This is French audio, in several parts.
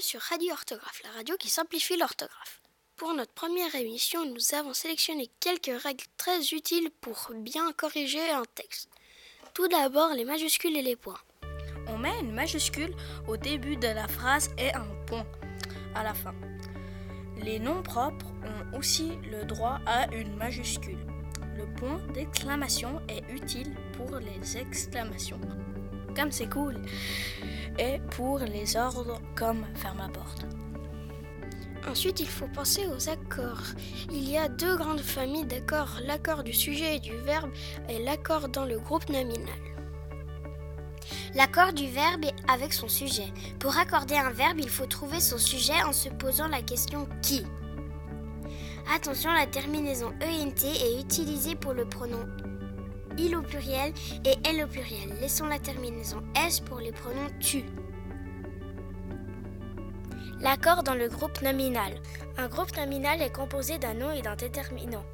sur Radio Orthographe, la radio qui simplifie l'orthographe. Pour notre première émission, nous avons sélectionné quelques règles très utiles pour bien corriger un texte. Tout d'abord, les majuscules et les points. On met une majuscule au début de la phrase et un point à la fin. Les noms propres ont aussi le droit à une majuscule. Le point d'exclamation est utile pour les exclamations, comme c'est cool, et pour les ordres comme ferme la porte. Ensuite, il faut penser aux accords. Il y a deux grandes familles d'accords, l'accord du sujet et du verbe et l'accord dans le groupe nominal. L'accord du verbe est avec son sujet. Pour accorder un verbe, il faut trouver son sujet en se posant la question qui. Attention, la terminaison ENT est utilisée pour le pronom il au pluriel et elle au pluriel. Laissons la terminaison S pour les pronoms tu. L'accord dans le groupe nominal. Un groupe nominal est composé d'un nom et d'un déterminant.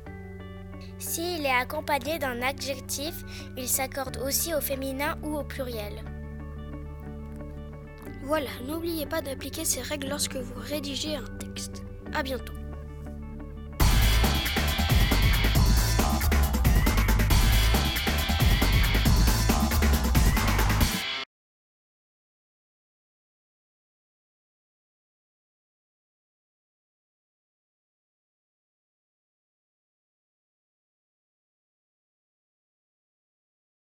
S'il est accompagné d'un adjectif, il s'accorde aussi au féminin ou au pluriel. Voilà, n'oubliez pas d'appliquer ces règles lorsque vous rédigez un texte. À bientôt.